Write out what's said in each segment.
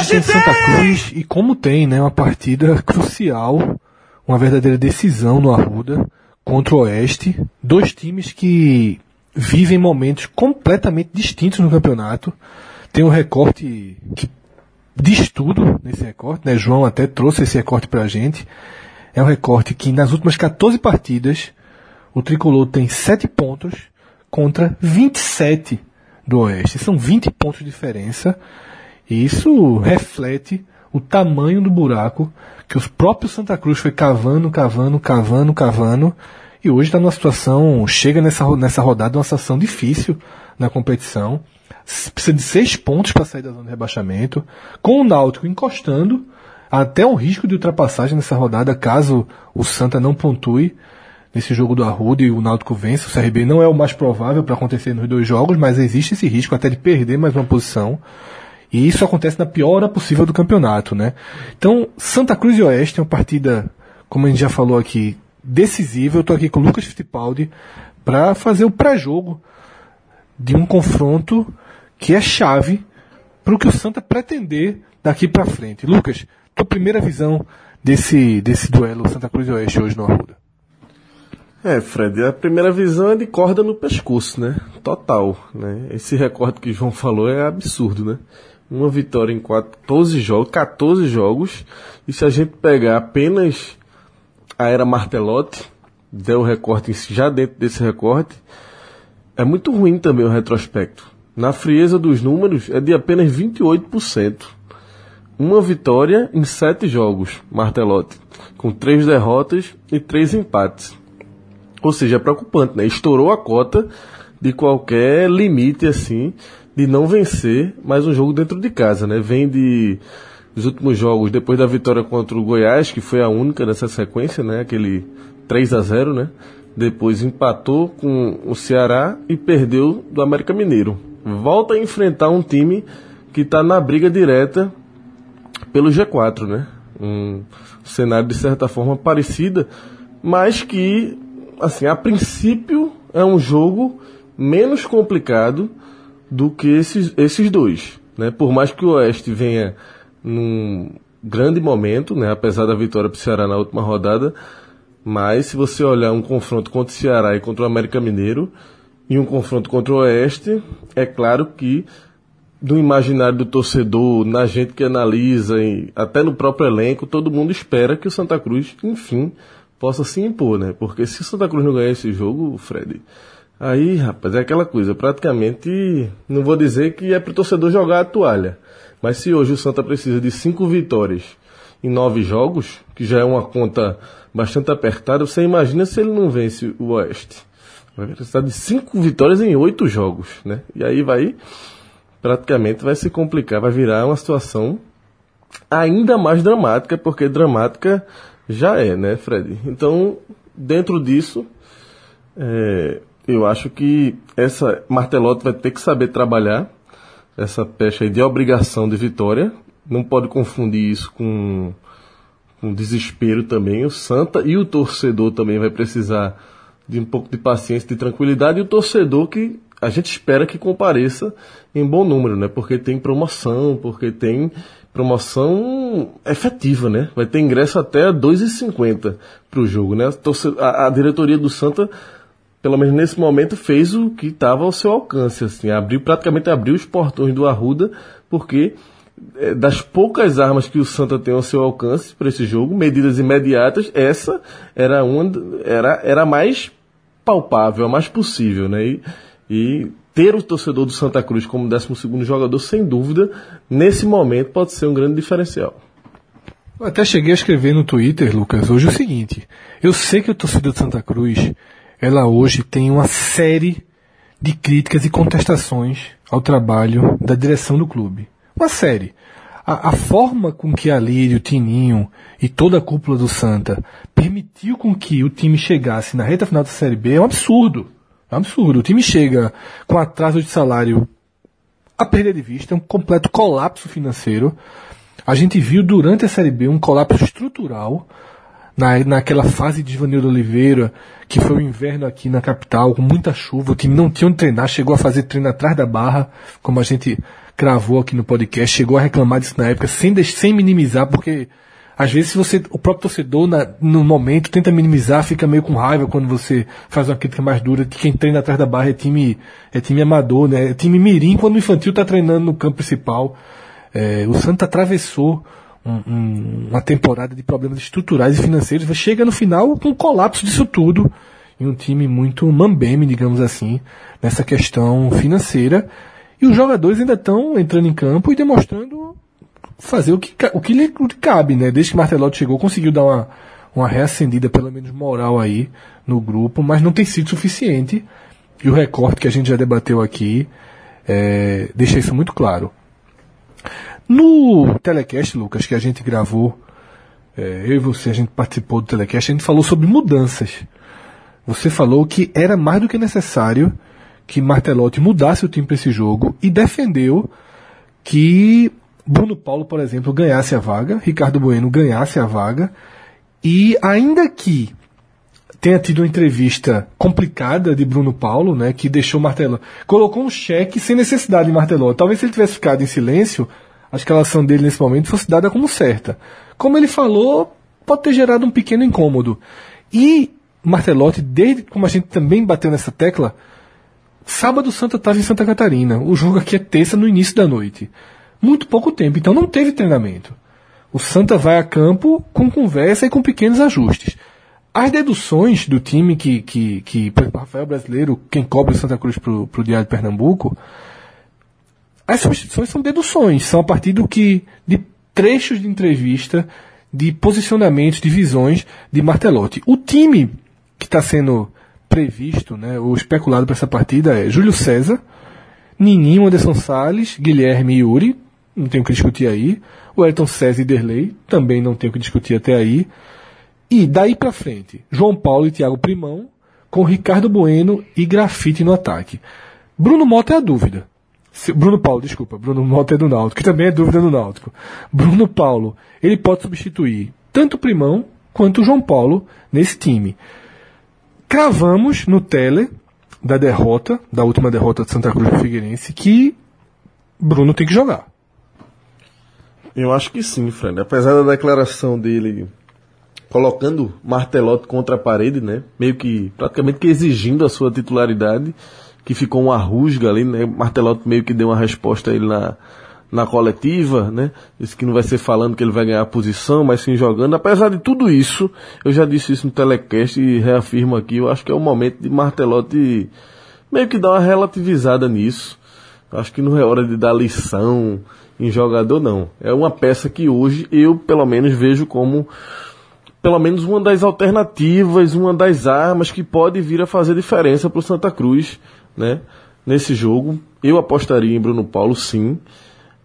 tem Santa Cruz e como tem, né? Uma partida crucial, uma verdadeira decisão no Arruda contra o Oeste. Dois times que vivem momentos completamente distintos no campeonato. Tem um recorte que diz tudo nesse recorte, né? João até trouxe esse recorte pra gente. É um recorte que nas últimas 14 partidas o tricolor tem 7 pontos contra 27 do Oeste. São 20 pontos de diferença. E isso reflete o tamanho do buraco que os próprios Santa Cruz foi cavando, cavando, cavando, cavando. E hoje está numa situação, chega nessa, nessa rodada, uma situação difícil na competição. Precisa de seis pontos para sair da zona de rebaixamento, com o Náutico encostando, até um risco de ultrapassagem nessa rodada, caso o Santa não pontue nesse jogo do Arruda e o Náutico vence. O CRB não é o mais provável para acontecer nos dois jogos, mas existe esse risco até de perder mais uma posição. E isso acontece na pior hora possível do campeonato, né? Então, Santa Cruz e Oeste é uma partida, como a gente já falou aqui, decisiva. Eu estou aqui com o Lucas Fittipaldi para fazer o pré-jogo de um confronto que é chave para o que o Santa pretender daqui para frente. Lucas, tua primeira visão desse, desse duelo Santa Cruz e Oeste hoje no Arruda? É, Fred, a primeira visão é de corda no pescoço, né? Total, né? Esse recorde que o João falou é absurdo, né? Uma vitória em 14 jogos, 14 jogos, e se a gente pegar apenas a era Martelotti, der o recorte já dentro desse recorte, é muito ruim também o retrospecto. Na frieza dos números, é de apenas 28%. Uma vitória em sete jogos, Martelotti, com três derrotas e três empates. Ou seja, é preocupante, né? Estourou a cota de qualquer limite assim de não vencer mais um jogo dentro de casa, né? Vem de os últimos jogos, depois da vitória contra o Goiás, que foi a única nessa sequência, né? Aquele 3 a 0, né? Depois empatou com o Ceará e perdeu do América Mineiro. Volta a enfrentar um time que está na briga direta pelo G4, né? Um cenário de certa forma parecida, mas que assim, a princípio é um jogo menos complicado do que esses, esses dois. Né? Por mais que o Oeste venha num grande momento, né? apesar da vitória para o Ceará na última rodada, mas se você olhar um confronto contra o Ceará e contra o América Mineiro e um confronto contra o Oeste, é claro que do imaginário do torcedor, na gente que analisa, até no próprio elenco, todo mundo espera que o Santa Cruz, enfim, possa se impor, né? Porque se o Santa Cruz não ganhar esse jogo, Fred, aí, rapaz, é aquela coisa, praticamente, não vou dizer que é pro torcedor jogar a toalha, mas se hoje o Santa precisa de cinco vitórias em nove jogos, que já é uma conta bastante apertada, você imagina se ele não vence o Oeste. Vai precisar de cinco vitórias em oito jogos, né? E aí vai, praticamente vai se complicar, vai virar uma situação ainda mais dramática, porque dramática já é, né, Fred? Então, dentro disso, é, eu acho que essa Martelotti vai ter que saber trabalhar essa pecha de obrigação de vitória. Não pode confundir isso com, com desespero também. O Santa e o torcedor também vai precisar de um pouco de paciência, de tranquilidade. E o torcedor que a gente espera que compareça em bom número, né? Porque tem promoção, porque tem promoção efetiva, né? Vai ter ingresso até a 2,50 para o jogo, né? A, a, diretoria do Santa, pelo menos nesse momento, fez o que estava ao seu alcance, assim, abriu praticamente abriu os portões do Arruda, porque é, das poucas armas que o Santa tem ao seu alcance para esse jogo, medidas imediatas, essa era uma era era mais palpável, a mais possível, né? E, e ter o torcedor do Santa Cruz como 12 jogador, sem dúvida, nesse momento pode ser um grande diferencial. Eu até cheguei a escrever no Twitter, Lucas, hoje o seguinte: eu sei que o torcedor do Santa Cruz, ela hoje tem uma série de críticas e contestações ao trabalho da direção do clube. Uma série. A, a, forma com que a Lírio, o Tininho e toda a cúpula do Santa permitiu com que o time chegasse na reta final da Série B é um absurdo. É um absurdo. O time chega com atraso de salário a perder de vista, um completo colapso financeiro. A gente viu durante a Série B um colapso estrutural na, naquela fase de Ivanildo Oliveira, que foi o inverno aqui na capital, com muita chuva, o time não tinha onde treinar, chegou a fazer treino atrás da barra, como a gente cravou aqui no podcast, chegou a reclamar disso na época, sem, sem minimizar, porque às vezes você, o próprio torcedor, na, no momento, tenta minimizar, fica meio com raiva quando você faz uma crítica mais dura de quem treina atrás da barra é time, é time amador, né? É time mirim quando o infantil tá treinando no campo principal. É, o Santa atravessou um, um, uma temporada de problemas estruturais e financeiros, chega no final com um colapso disso tudo em um time muito mambeme, digamos assim, nessa questão financeira. E os jogadores ainda estão entrando em campo e demonstrando fazer o que, o que lhe cabe, né? Desde que Martelotti chegou, conseguiu dar uma, uma reacendida, pelo menos moral aí, no grupo, mas não tem sido suficiente. E o recorte que a gente já debateu aqui é, deixa isso muito claro. No telecast, Lucas, que a gente gravou, é, eu e você, a gente participou do telecast, a gente falou sobre mudanças. Você falou que era mais do que necessário que Martelotti mudasse o time para esse jogo e defendeu que Bruno Paulo, por exemplo, ganhasse a vaga, Ricardo Bueno ganhasse a vaga, e ainda que tenha tido uma entrevista complicada de Bruno Paulo, né, que deixou Martelo, colocou um cheque sem necessidade de Martelo. Talvez se ele tivesse ficado em silêncio, a escalação dele nesse momento fosse dada como certa. Como ele falou, pode ter gerado um pequeno incômodo. E Martelotti, desde como a gente também bateu nessa tecla, sábado Santa estava em Santa Catarina. O jogo aqui é terça no início da noite muito pouco tempo, então não teve treinamento. O Santa vai a campo com conversa e com pequenos ajustes. As deduções do time que, que, que por exemplo, Rafael Brasileiro, quem cobre o Santa Cruz para o Diário de Pernambuco, as substituições são deduções, são a partir do que de trechos de entrevista, de posicionamentos, de visões de Martelotti. O time que está sendo previsto, né, ou especulado para essa partida é Júlio César, Nininho, Anderson Salles, Guilherme e Yuri, não tenho o que discutir aí. O Ayrton César e Derlei, também não tenho o que discutir até aí. E daí para frente, João Paulo e Thiago Primão, com Ricardo Bueno e Grafite no ataque. Bruno Mota é a dúvida. Bruno Paulo, desculpa, Bruno Mota é do Náutico, que também é dúvida do Náutico. Bruno Paulo, ele pode substituir tanto o Primão quanto o João Paulo nesse time. Cravamos no tele da derrota, da última derrota de Santa Cruz do Figueirense, que Bruno tem que jogar. Eu acho que sim, Fred. Apesar da declaração dele colocando Martelotti contra a parede, né? Meio que praticamente que exigindo a sua titularidade, que ficou uma rusga ali, né? Martelotti meio que deu uma resposta a ele na, na coletiva, né? Disse que não vai ser falando que ele vai ganhar a posição, mas sim jogando. Apesar de tudo isso, eu já disse isso no telecast e reafirmo aqui, eu acho que é o momento de Martelotti meio que dar uma relativizada nisso. Acho que não é hora de dar lição, em jogador, não. É uma peça que hoje eu, pelo menos, vejo como pelo menos uma das alternativas, uma das armas que pode vir a fazer diferença para o Santa Cruz, né? Nesse jogo, eu apostaria em Bruno Paulo, sim.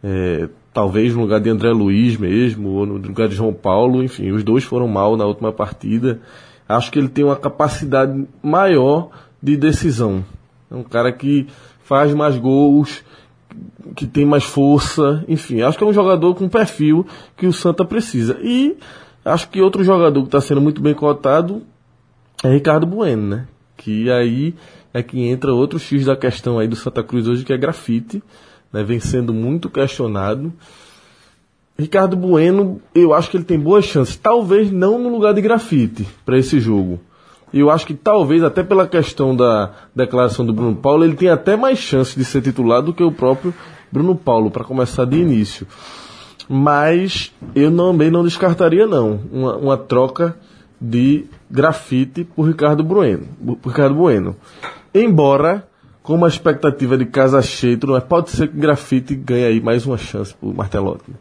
É, talvez no lugar de André Luiz mesmo, ou no lugar de João Paulo, enfim, os dois foram mal na última partida. Acho que ele tem uma capacidade maior de decisão. É um cara que faz mais gols, que tem mais força, enfim, acho que é um jogador com perfil que o Santa precisa. E acho que outro jogador que está sendo muito bem cotado é Ricardo Bueno, né? Que aí é que entra outro X da questão aí do Santa Cruz hoje, que é grafite, né? Vem sendo muito questionado. Ricardo Bueno, eu acho que ele tem boas chances, talvez não no lugar de grafite para esse jogo. Eu acho que talvez, até pela questão da declaração do Bruno Paulo, ele tem até mais chance de ser titular do que o próprio Bruno Paulo, para começar de início. Mas eu também não descartaria, não, uma, uma troca de grafite por Ricardo Bueno. Por Ricardo Bueno. Embora, com uma expectativa de casa cheia, mas pode ser que grafite ganhe aí mais uma chance por Martelotti.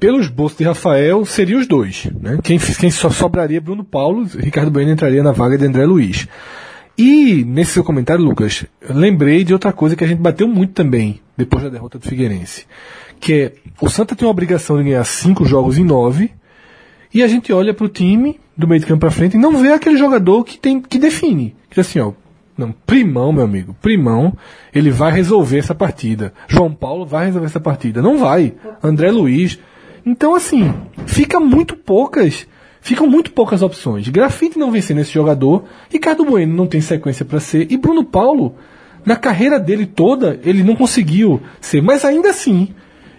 Pelos bolsos de Rafael, seriam os dois. Né? Quem, quem só sobraria Bruno Paulo, Ricardo Bueno entraria na vaga de André Luiz. E nesse seu comentário, Lucas, lembrei de outra coisa que a gente bateu muito também depois da derrota do Figueirense. Que é, o Santa tem uma obrigação de ganhar cinco jogos em nove, e a gente olha para o time do meio de campo para frente e não vê aquele jogador que tem que define. Que assim, ó, não, Primão, meu amigo, Primão, ele vai resolver essa partida. João Paulo vai resolver essa partida. Não vai. André Luiz. Então, assim, fica muito poucas, ficam muito poucas opções. Grafite não vem sendo esse jogador, Ricardo Bueno não tem sequência para ser, e Bruno Paulo Na carreira dele toda, ele não conseguiu ser. Mas ainda assim,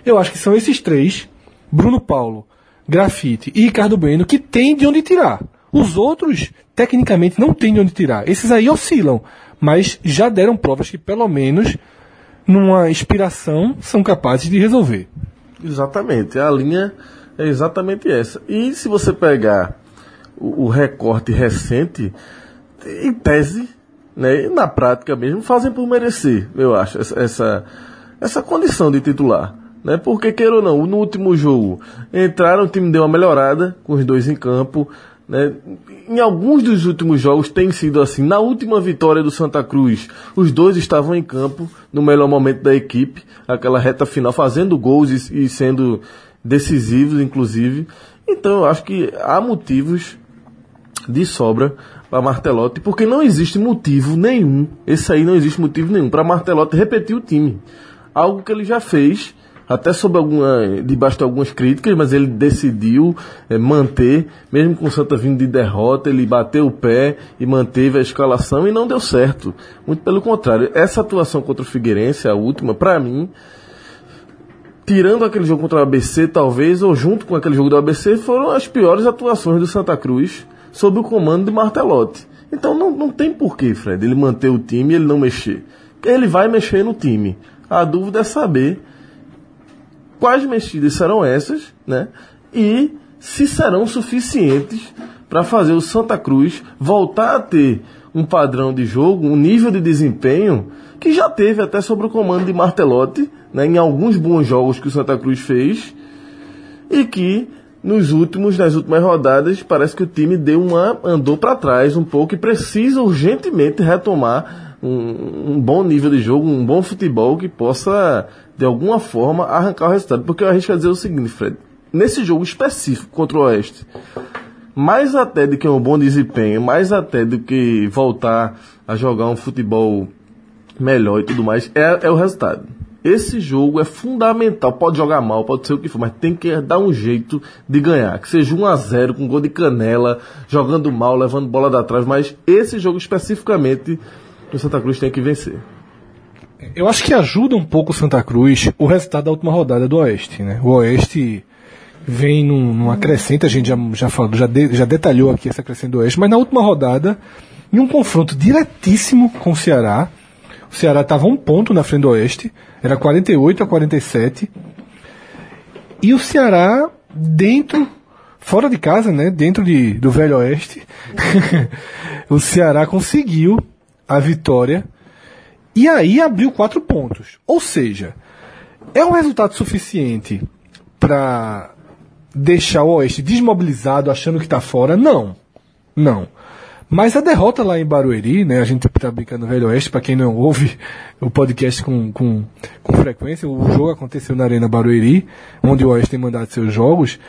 eu acho que são esses três, Bruno Paulo, Grafite e Ricardo Bueno, que tem de onde tirar. Os outros, tecnicamente, não tem de onde tirar. Esses aí oscilam, mas já deram provas que, pelo menos, numa inspiração, são capazes de resolver. Exatamente. A linha é exatamente essa. E se você pegar o, recorte recente, em tese, né, e na prática mesmo, fazem por merecer, eu acho, essa, essa, essa condição de titular. Né? Porque, queira ou não, no último jogo entraram, o time deu uma melhorada com os dois em campo. Né? Em alguns dos últimos jogos tem sido assim. Na última vitória do Santa Cruz, os dois estavam em campo no melhor momento da equipe, aquela reta final, fazendo gols e, e sendo decisivos, inclusive. Então eu acho que há motivos de sobra para Martelotti, porque não existe motivo nenhum, esse aí não existe motivo nenhum para Martelotti repetir o time. Algo que ele já fez, até sob alguma, debaixo de algumas críticas, mas ele decidiu é, manter, mesmo com o Santa vindo de derrota, ele bateu o pé e manteve a escalação e não deu certo. Muito pelo contrário, essa atuação contra o Figueirense, a última, para mim, tirando aquele jogo contra o ABC, talvez, ou junto com aquele jogo do ABC, foram as piores atuações do Santa Cruz sob o comando de Martelotti. Então não, não tem porquê, Fred, ele manter o time e ele não mexer. Ele vai mexer no time. A dúvida é saber quais mexidas serão essas, né? E se serão suficientes para fazer o Santa Cruz voltar a ter um padrão de jogo, um nível de desempenho que já teve até sobre o comando de Martelotti, né, em alguns bons jogos que o Santa Cruz fez, e que nos últimos, nas últimas rodadas, parece que o time deu uma andou para trás um pouco e precisa urgentemente retomar um, um, bom nível de jogo, um bom futebol que possa de alguma forma arrancar o resultado. Porque eu arrisco a dizer o seguinte, Fred, nesse jogo específico contra o Oeste, mais até do que um bom desempenho, mais até do que voltar a jogar um futebol melhor e tudo mais, é, é o resultado. Esse jogo é fundamental. Pode jogar mal, pode ser o que for, mas tem que dar um jeito de ganhar. Que seja 1 a 0 com gol de canela, jogando mal, levando bola da trás, mas esse jogo especificamente o Santa Cruz tem que vencer. Eu acho que ajuda um pouco o Santa Cruz o resultado da última rodada do Oeste, né? O Oeste vem num, numa crescente, a gente já, já falou, já, de, já detalhou aqui essa crescente do Oeste, mas na última rodada, em um confronto diretíssimo com o Ceará, o Ceará estava um ponto na frente do Oeste, era 48 a 47. E o Ceará, dentro, fora de casa, né, dentro de, do Velho Oeste, o Ceará conseguiu a vitória e aí abriu quatro pontos. Ou seja, é um resultado suficiente para deixar o Oeste desmobilizado, achando que está fora? Não. Não. Mas a derrota lá em Barueri, né, a gente tá brincando no Velho Oeste, para quem não ouve o podcast com, com, com frequência, o jogo aconteceu na Arena Barueri, onde o Oeste tem mandado seus jogos.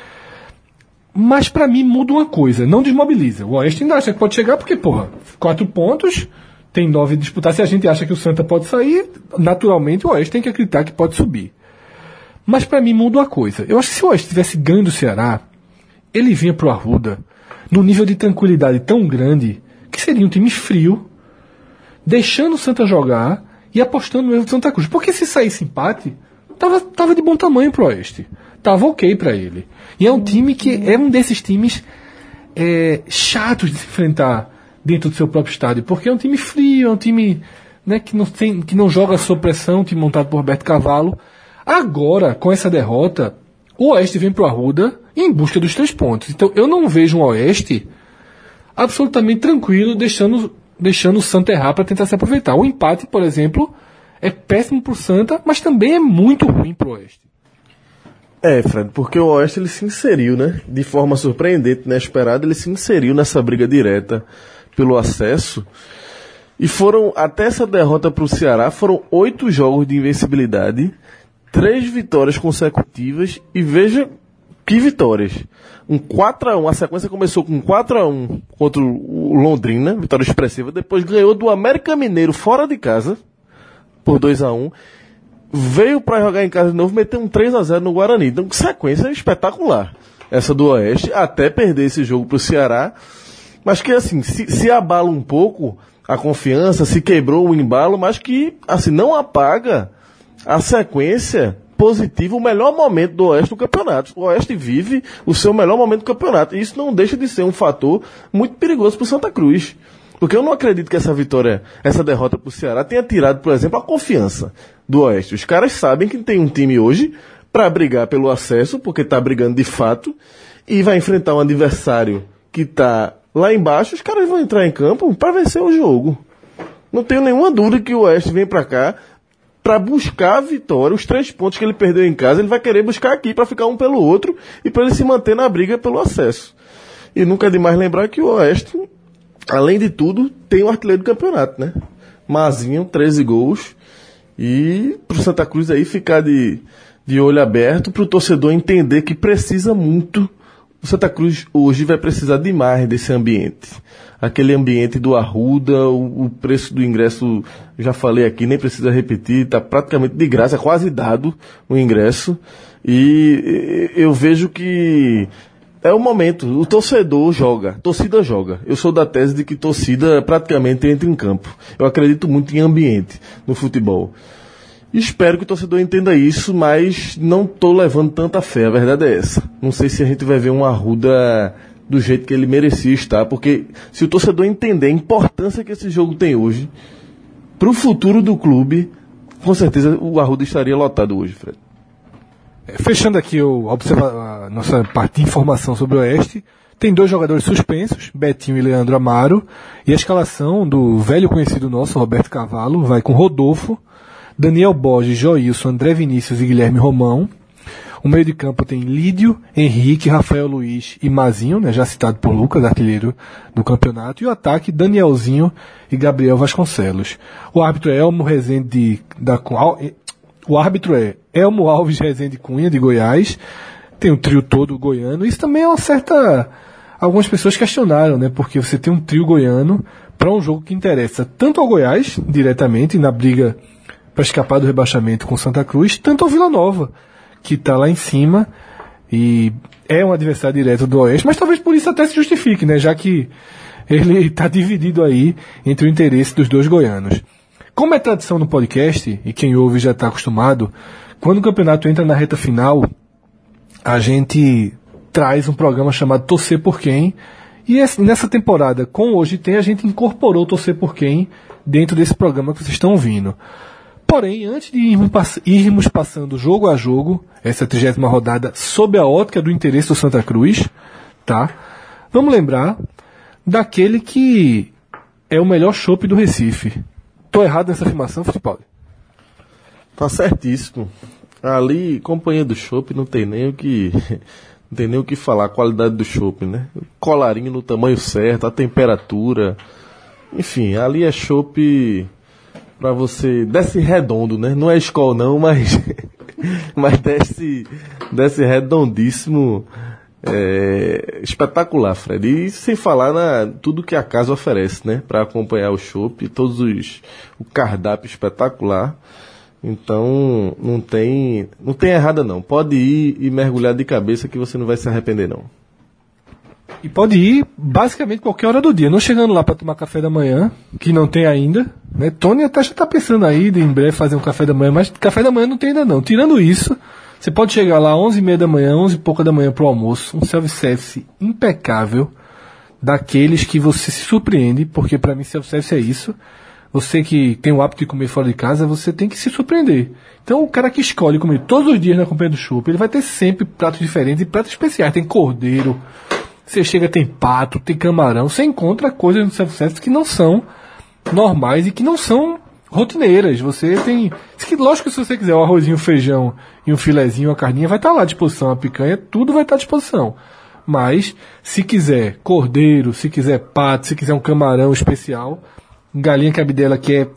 Mas para mim muda uma coisa, não desmobiliza. O Oeste ainda acha que pode chegar porque, porra, quatro pontos, tem nove disputar. Se a gente acha que o Santa pode sair, naturalmente o Oeste tem que acreditar que pode subir. Mas para mim muda uma coisa. Eu acho que se o Oeste tivesse ganho do Ceará, ele vinha pro Arruda num nível de tranquilidade tão grande que seria um time frio, deixando o Santa jogar e apostando no erro do Santa Cruz. Porque se saísse empate, tava, tava de bom tamanho pro Oeste. Tava ok para ele. E é um time que é um desses times é, chatos de se enfrentar dentro do seu próprio estádio, porque é um time frio, é um time né, que, não tem, que não joga sob pressão, um time montado por Roberto Cavalo. Agora, com essa derrota, o Oeste vem pro Arruda em busca dos três pontos. Então eu não vejo um Oeste absolutamente tranquilo, deixando, deixando o Santa errar para tentar se aproveitar. O empate, por exemplo, é péssimo pro Santa, mas também é muito ruim pro Oeste. É, Fred, porque o Oeste ele se inseriu, né? De forma surpreendente, inesperada, ele se inseriu nessa briga direta pelo acesso. E foram, até essa derrota para o Ceará, foram oito jogos de invencibilidade, três vitórias consecutivas, e veja que vitórias. Um 4 a 1 a sequência começou com 4 a 1 contra o Londrina, vitória expressiva, depois ganhou do América Mineiro fora de casa, por 2 a 1 veio para jogar em casa de novo, meteu um 3 a 0 no Guarani. Então, sequência espetacular. Essa do Oeste, até perder esse jogo pro Ceará, mas que assim, se, se abala um pouco a confiança, se quebrou o embalo, mas que, assim, não apaga a sequência positiva, o melhor momento do Oeste do campeonato. O Oeste vive o seu melhor momento do campeonato. E isso não deixa de ser um fator muito perigoso para o Santa Cruz. Porque eu não acredito que essa vitória, essa derrota para o Ceará tenha tirado, por exemplo, a confiança do Oeste. Os caras sabem que tem um time hoje para brigar pelo acesso, porque está brigando de fato, e vai enfrentar um adversário que está lá embaixo. Os caras vão entrar em campo para vencer o jogo. Não tenho nenhuma dúvida que o Oeste vem para cá para buscar a vitória, os três pontos que ele perdeu em casa, ele vai querer buscar aqui para ficar um pelo outro e para ele se manter na briga pelo acesso. E nunca é demais lembrar que o Oeste, além de tudo, tem o artilheiro do campeonato, né? Mazinho, 13 gols. E pro Santa Cruz aí ficar de, de olho aberto, pro torcedor entender que precisa muito. O Santa Cruz hoje vai precisar demais desse ambiente aquele ambiente do Arruda, o, o, preço do ingresso, já falei aqui, nem precisa repetir, está praticamente de graça, quase dado o ingresso. E eu vejo que é o momento, o torcedor joga, torcida joga. Eu sou da tese de que torcida praticamente entra em campo. Eu acredito muito em ambiente no futebol. Espero que o torcedor entenda isso, mas não estou levando tanta fé, a verdade é essa. Não sei se a gente vai ver um Arruda do jeito que ele merecia estar, porque se o torcedor entender a importância que esse jogo tem hoje para o futuro do clube, com certeza o Arruda estaria lotado hoje, Fred. É, fechando aqui o, a nossa parte de informação sobre o Oeste, tem dois jogadores suspensos, Betinho e Leandro Amaro, e a escalação do velho conhecido nosso, Roberto Cavalo, vai com Rodolfo, Daniel Borges, Joilson, André Vinícius e Guilherme Romão, o meio de campo tem Lídio, Henrique, Rafael Luiz e Mazinho, né, já citado por Lucas, artilheiro do campeonato. E o ataque, Danielzinho e Gabriel Vasconcelos. O árbitro é Elmo Rezende da o árbitro é Elmo Alves Rezende Cunha, de Goiás. Tem o trio todo goiano. Isso também é uma certa. Algumas pessoas questionaram, né? Porque você tem um trio goiano para um jogo que interessa tanto ao Goiás, diretamente, na briga para escapar do rebaixamento com Santa Cruz, tanto ao Vila Nova, que está lá em cima e é um adversário direto do Oeste, mas talvez por isso até se justifique, né? Já que ele está dividido aí entre o interesse dos dois goianos. Como é tradição no podcast, e quem ouve já está acostumado, quando o campeonato entra na reta final, a gente traz um programa chamado Torcer por Quem. E nessa temporada, com Hoje Tem, a gente incorporou Torcer por Quem dentro desse programa que vocês estão ouvindo. Porém, antes de irmos, passando jogo a jogo, essa trigésima rodada, sob a ótica do interesse do Santa Cruz, tá? Vamos lembrar daquele que é o melhor chopp do Recife. Tô errado nessa afirmação, futebol? Tá certíssimo. Ali, companhia do chopp, não tem nem o que não tem nem o que falar, a qualidade do chopp, né? Colarinho no tamanho certo, a temperatura. Enfim, ali é chopp para você desce redondo, né? Não é escola não, mas mas desce desce redondíssimo, é, espetacular, Fred. E sem falar na tudo que a casa oferece, né? Para acompanhar o shopping, todos os o cardápio espetacular. Então não tem não tem errada não. Pode ir e mergulhar de cabeça que você não vai se arrepender não. E pode ir basicamente qualquer hora do dia, não chegando lá para tomar café da manhã, que não tem ainda. Né? Tony até já está pensando aí de em breve fazer um café da manhã, mas café da manhã não tem ainda não. Tirando isso, você pode chegar lá às 11h30 da manhã, 11 e pouca da manhã para o almoço, um self-service impecável, daqueles que você se surpreende, porque para mim self-service é isso. Você que tem o hábito de comer fora de casa, você tem que se surpreender. Então, o cara que escolhe comer todos os dias na companhia do chopp, ele vai ter sempre pratos diferentes e pratos especiais. Tem cordeiro, você chega, tem pato, tem camarão, você encontra coisas no self-service que não são normais e que não são rotineiras. Você tem. Lógico que se você quiser um arrozinho, um feijão e um filezinho, uma carninha, vai estar lá à disposição. A picanha, tudo vai estar à disposição. Mas, se quiser cordeiro, se quiser pato, se quiser um camarão especial, galinha cabidela que é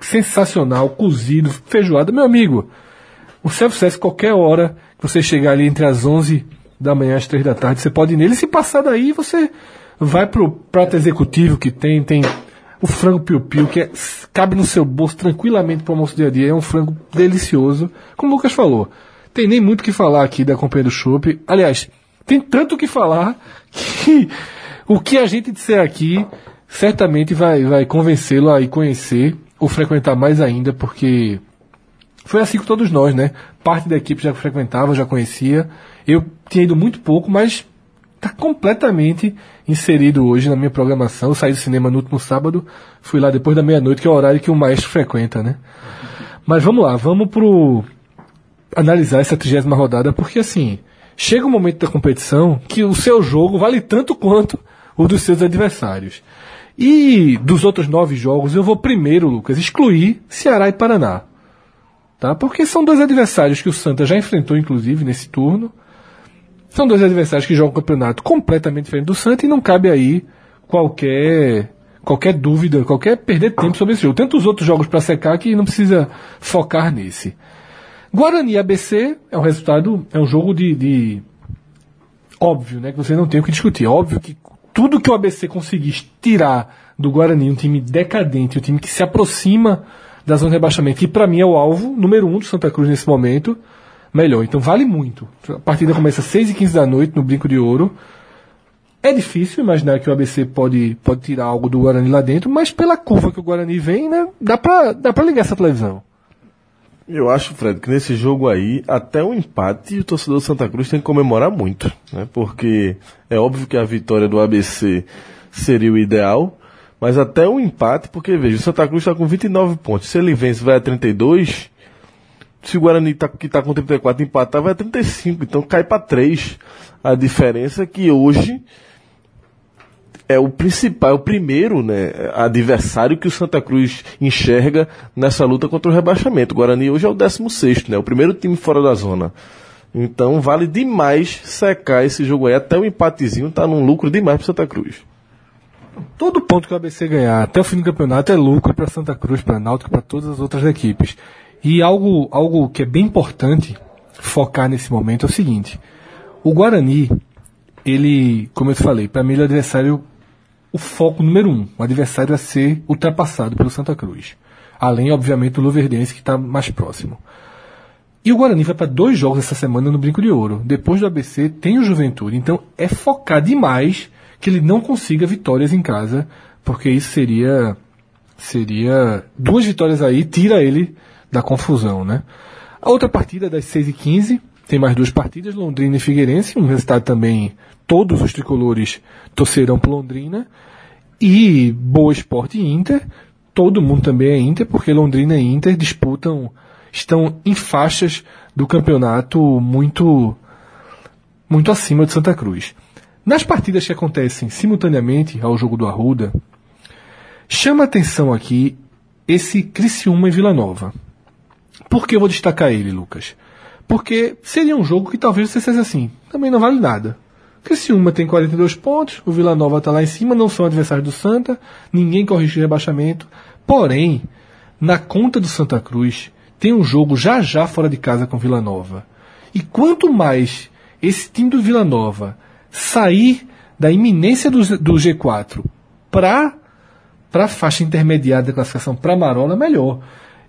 sensacional, cozido, feijoada, meu amigo. O self-service, qualquer hora que você chegar ali entre as 11 da manhã às três da tarde. Você pode ir nele. Se passar daí, você vai pro prato executivo que tem, tem o frango piu-piu, que é, cabe no seu bolso tranquilamente para o almoço dia a dia. É um frango delicioso. Como o Lucas falou, tem nem muito o que falar aqui da companhia do Chopp. Aliás, tem tanto o que falar que o que a gente disser aqui certamente vai, vai convencê-lo a ir conhecer ou frequentar mais ainda, porque foi assim com todos nós, né? Parte da equipe já frequentava, já conhecia. Eu tinha ido muito pouco, mas está completamente inserido hoje na minha programação. Eu saí do cinema no último sábado, fui lá depois da meia-noite, que é o horário que o maestro frequenta, né? Mas vamos lá, vamos pro analisar essa trigésima rodada, porque assim, chega um momento da competição que o seu jogo vale tanto quanto o dos seus adversários. E dos outros nove jogos, eu vou primeiro, Lucas, excluir Ceará e Paraná. Tá? Porque são dois adversários que o Santa já enfrentou, inclusive, nesse turno. São dois adversários que jogam um campeonato completamente diferente do Santa e não cabe aí qualquer qualquer dúvida, qualquer perder tempo sobre esse jogo. Tantos outros jogos para secar que não precisa focar nesse. Guarani ABC é um resultado, é um jogo de, de óbvio, né, que você não tem o que discutir. É óbvio que tudo que o ABC conseguir tirar do Guarani, um time decadente, um time que se aproxima da zona de rebaixamento, que para mim é o alvo número um do Santa Cruz nesse momento, melhor. Então vale muito. A partida começa às 6 e 15 da noite no Brinco de Ouro. É difícil imaginar que o ABC pode, pode tirar algo do Guarani lá dentro, mas pela curva que o Guarani vem, né, dá pra, dá pra ligar essa televisão. Eu acho, Fred, que nesse jogo aí, até o empate, o torcedor do Santa Cruz tem que comemorar muito, né? Porque é óbvio que a vitória do ABC seria o ideal, mas até o empate, porque veja, o Santa Cruz está com 29 pontos. Se ele vence, vai a 32. Se o Guarani tá, que está com 34 empatar, vai a 35. Então cai para 3. A diferença que hoje é o principal, é o primeiro né, adversário que o Santa Cruz enxerga nessa luta contra o rebaixamento. O Guarani hoje é o 16, né, o primeiro time fora da zona. Então vale demais secar esse jogo aí. Até o empatezinho tá num lucro demais para Santa Cruz. Todo ponto que o ABC ganhar até o fim do campeonato é lucro para Santa Cruz, para Náutico, para todas as outras equipes. E algo, algo que é bem importante focar nesse momento é o seguinte: o Guarani, ele, como eu te falei, para mim ele é o adversário o foco número um, o adversário a ser ultrapassado pelo Santa Cruz. Além, obviamente, do Luverdense, que está mais próximo. E o Guarani vai para dois jogos essa semana no Brinco de Ouro. Depois do ABC, tem o Juventude. Então, é focar demais que ele não consiga vitórias em casa, porque isso seria seria duas vitórias aí, tira ele da confusão, né? A outra partida é das 6 e 15 tem mais duas partidas, Londrina e Figueirense, um resultado também todos os tricolores torcerão por Londrina. E Boa Esporte e Inter, todo mundo também é Inter, porque Londrina e Inter disputam, estão em faixas do campeonato muito, muito acima de Santa Cruz. Nas partidas que acontecem simultaneamente ao jogo do Arruda, chama atenção aqui esse Criciúma e Vila Nova. Por que eu vou destacar ele, Lucas? Porque seria um jogo que talvez você seja assim, também não vale nada. Criciúma tem 42 pontos, o Vila Nova está lá em cima, não são adversários do Santa, ninguém corrige o rebaixamento. Porém, na conta do Santa Cruz, tem um jogo já já fora de casa com Vila Nova. E quanto mais esse time do Vila Nova sair da iminência do, do G4 para para a faixa intermediária da classificação para Marola, melhor.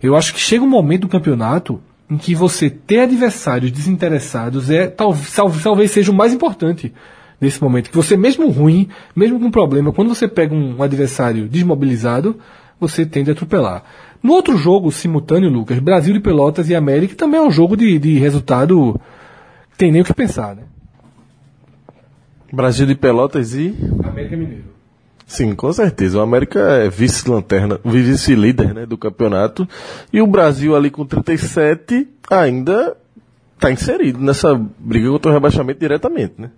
Eu acho que chega um momento do campeonato em que você ter adversários desinteressados é talvez, talvez seja o mais importante nesse momento. Que você, mesmo ruim, mesmo com problema, quando você pega um adversário desmobilizado, você tende a atropelar. No outro jogo simultâneo, Lucas, Brasil de Pelotas e América, também é um jogo de, de resultado tem nem o que pensar, né? Brasil de Pelotas e. América Mineiro. Sim, com certeza. O América é vice-lanterna, vice-líder né, do campeonato. E o Brasil ali com 37 ainda está inserido nessa briga contra o rebaixamento diretamente, né?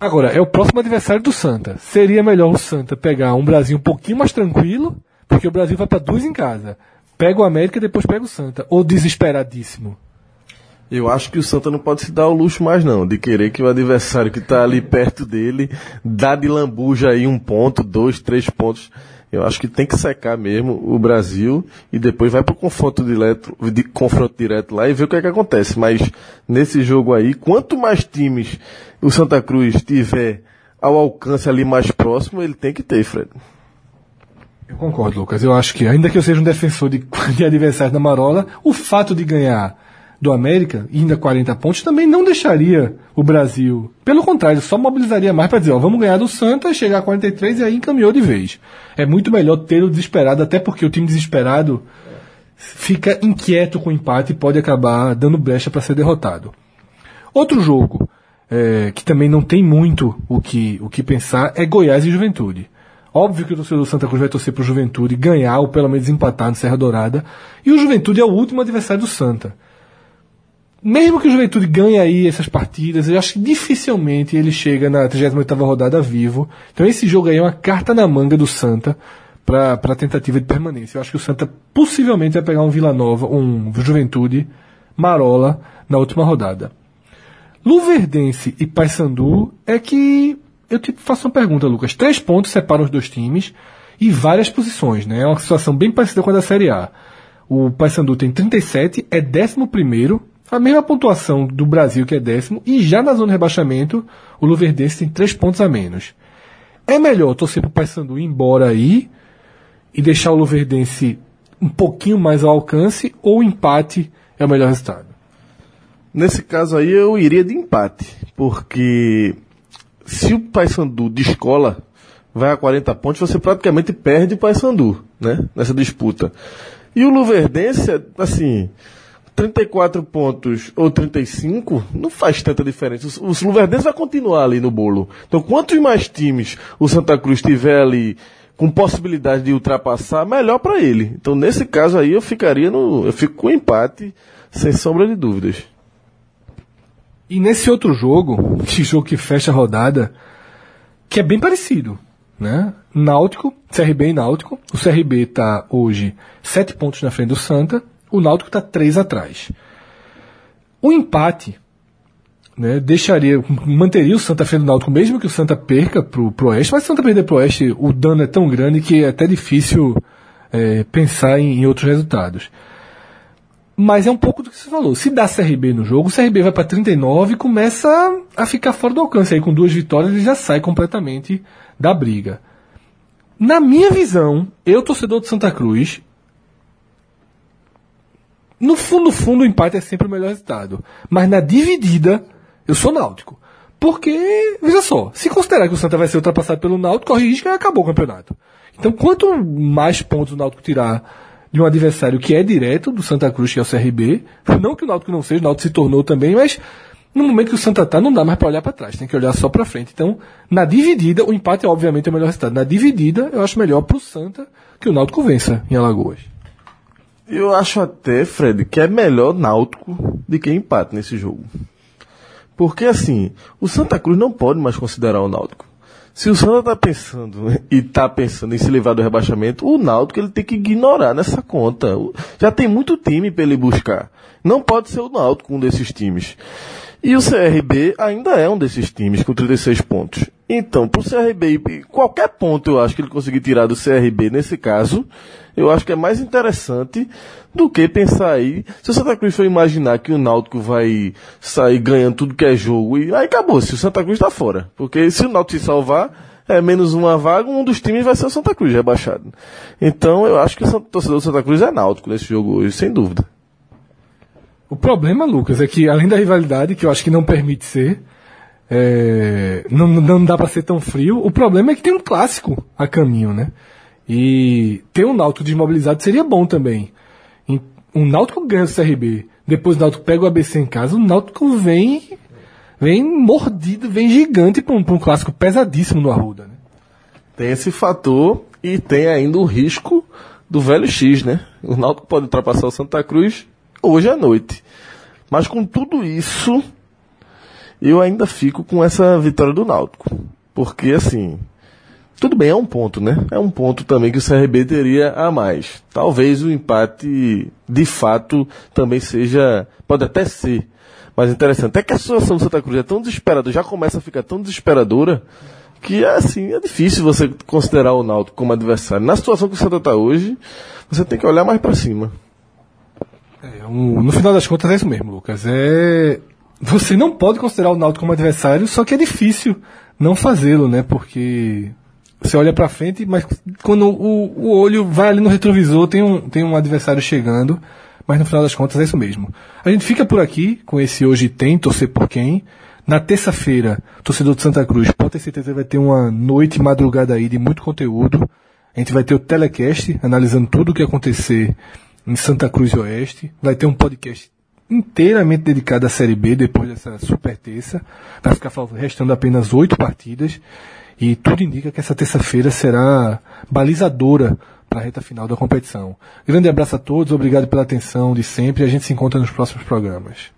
Agora, é o próximo adversário do Santa. Seria melhor o Santa pegar um Brasil um pouquinho mais tranquilo, porque o Brasil vai para duas em casa. Pega o América e depois pega o Santa. Ou desesperadíssimo. Eu acho que o Santa não pode se dar o luxo mais não, de querer que o adversário que está ali perto dele dá de lambuja aí um ponto, dois, três pontos. Eu acho que tem que secar mesmo o Brasil e depois vai para o confronto direto, de, confronto direto lá e ver o que é que acontece. Mas nesse jogo aí, quanto mais times o Santa Cruz tiver ao alcance ali mais próximo, ele tem que ter, Fred. Eu concordo, Lucas. Eu acho que, ainda que eu seja um defensor de, de adversários da Marola, o fato de ganhar do América, ainda 40 pontos, também não deixaria o Brasil. Pelo contrário, só mobilizaria mais para dizer, ó, vamos ganhar do Santa, chegar a 43 e aí encaminhou de vez. É muito melhor ter o desesperado, até porque o time desesperado fica inquieto com o empate e pode acabar dando brecha para ser derrotado. Outro jogo, é, que também não tem muito o que, o que pensar, é Goiás e Juventude. Óbvio que o torcedor do Santa Cruz vai torcer para o Juventude ganhar ou pelo menos empatar no Serra Dourada. E o Juventude é o último adversário do Santa. Mesmo que o Juventude ganhe aí essas partidas, eu acho que dificilmente ele chega na 38ª rodada vivo. Então esse jogo aí é uma carta na manga do Santa para a tentativa de permanência. Eu acho que o Santa possivelmente vai pegar um Vila Nova, um Juventude Marola na última rodada. Luverdense e Paysandu é que eu te faço uma pergunta, Lucas. Três pontos separam os dois times e várias posições, né? É uma situação bem parecida com a da Série A. O Paysandu tem 37, é 11 a mesma pontuação do Brasil, que é décimo, e já na zona de rebaixamento, o Luverdense tem três pontos a menos. É melhor torcer para o Paysandu ir embora aí e deixar o Luverdense um pouquinho mais ao alcance ou o empate é o melhor resultado? Nesse caso aí eu iria de empate, porque se o Paysandu de escola vai a 40 pontos, você praticamente perde o Paysandu, né? Nessa disputa. E o Luverdense, assim, 34 pontos ou 35 não faz tanta diferença. O, o Luverdense vai continuar ali no bolo. Então, quantos mais times o Santa Cruz tiver ali com possibilidade de ultrapassar, melhor para ele. Então, nesse caso aí, eu ficaria no. Eu fico com empate, sem sombra de dúvidas. E nesse outro jogo, que jogo que fecha a rodada, que é bem parecido, né? Náutico, CRB e Náutico. O CRB está hoje sete pontos na frente do Santa, o Náutico está três atrás. O empate né, deixaria, manteria o Santa frente do Náutico, mesmo que o Santa perca pro, pro Oeste, mas se o Santa perder pro Oeste, o dano é tão grande que é até difícil é, pensar em, em outros resultados. Mas é um pouco do que você falou. Se dá CRB no jogo, o CRB vai para 39 e começa a ficar fora do alcance. Aí com duas vitórias ele já sai completamente da briga. Na minha visão, eu, torcedor de Santa Cruz, no fundo, fundo, o empate é sempre o melhor resultado. Mas na dividida, eu sou náutico. Porque, veja só, se considerar que o Santa vai ser ultrapassado pelo Náutico, corre risco e acabou o campeonato. Então, quanto mais pontos o Náutico tirar de um adversário que é direto do Santa Cruz, que é o CRB. Não que o Náutico não seja, o Náutico se tornou também, mas no momento que o Santa tá, não dá mais para olhar para trás, tem que olhar só para frente. Então, na dividida, o empate é obviamente o melhor resultado. Na dividida, eu acho melhor para o Santa que o Náutico vença em Alagoas. Eu acho até, Fred, que é melhor Náutico do que empate nesse jogo. Porque assim, o Santa Cruz não pode mais considerar o Náutico. Se o Santa está pensando e está pensando em se livrar do rebaixamento, o Náutico ele tem que ignorar nessa conta. Já tem muito time para ele buscar. Não pode ser o Náutico um desses times. E o CRB ainda é um desses times com 36 pontos. Então, para o CRB, qualquer ponto eu acho que ele conseguir tirar do CRB nesse caso, eu acho que é mais interessante do que pensar aí. Se o Santa Cruz for imaginar que o Náutico vai sair ganhando tudo que é jogo, e aí acabou, se o Santa Cruz está fora. Porque se o Náutico se salvar, é menos uma vaga, um dos times vai ser o Santa Cruz rebaixado. Então eu acho que o torcedor do Santa Cruz é Náutico nesse jogo hoje, sem dúvida. O problema, Lucas, é que além da rivalidade, que eu acho que não permite ser, é, não, não dá para ser tão frio, o problema é que tem um clássico a caminho, né? E ter um Náutico desmobilizado seria bom também. Um Náutico ganha o CRB, depois o Náutico pega o ABC em casa, o Náutico vem vem mordido, vem gigante para um, um, clássico pesadíssimo no Arruda. Né? Tem esse fator e tem ainda o risco do velho X, né? O Náutico pode ultrapassar o Santa Cruz hoje à noite. Mas com tudo isso, eu ainda fico com essa vitória do Náutico. Porque assim, tudo bem, é um ponto, né? É um ponto também que o CRB teria a mais. Talvez o empate, de fato, também seja. Pode até ser. Mas interessante é que a situação do Santa Cruz é tão desesperadora, já começa a ficar tão desesperadora, que assim, é difícil você considerar o Náutico como adversário. Na situação que o Santa está hoje, você tem que olhar mais para cima. É, um, no final das contas é isso mesmo, Lucas. É, você não pode considerar o Náutico como adversário, só que é difícil não fazê-lo, né? Porque você olha para frente, mas quando o, o olho vai ali no retrovisor, tem um, tem um adversário chegando. mas no final das contas é isso mesmo. A gente fica por aqui com esse Hoje Tem, Torcer por Quem. Na terça-feira, torcedor de Santa Cruz pode ter certeza que vai ter uma noite madrugada aí de muito conteúdo. A gente vai ter o telecast analisando tudo o que acontecer em Santa Cruz Oeste. Vai ter um podcast inteiramente dedicado à Série B depois dessa super terça. Vai ficar restando apenas oito partidas. E tudo indica que essa terça-feira será balizadora para a reta final da competição. Grande abraço a todos, obrigado pela atenção de sempre. A gente se encontra nos próximos programas.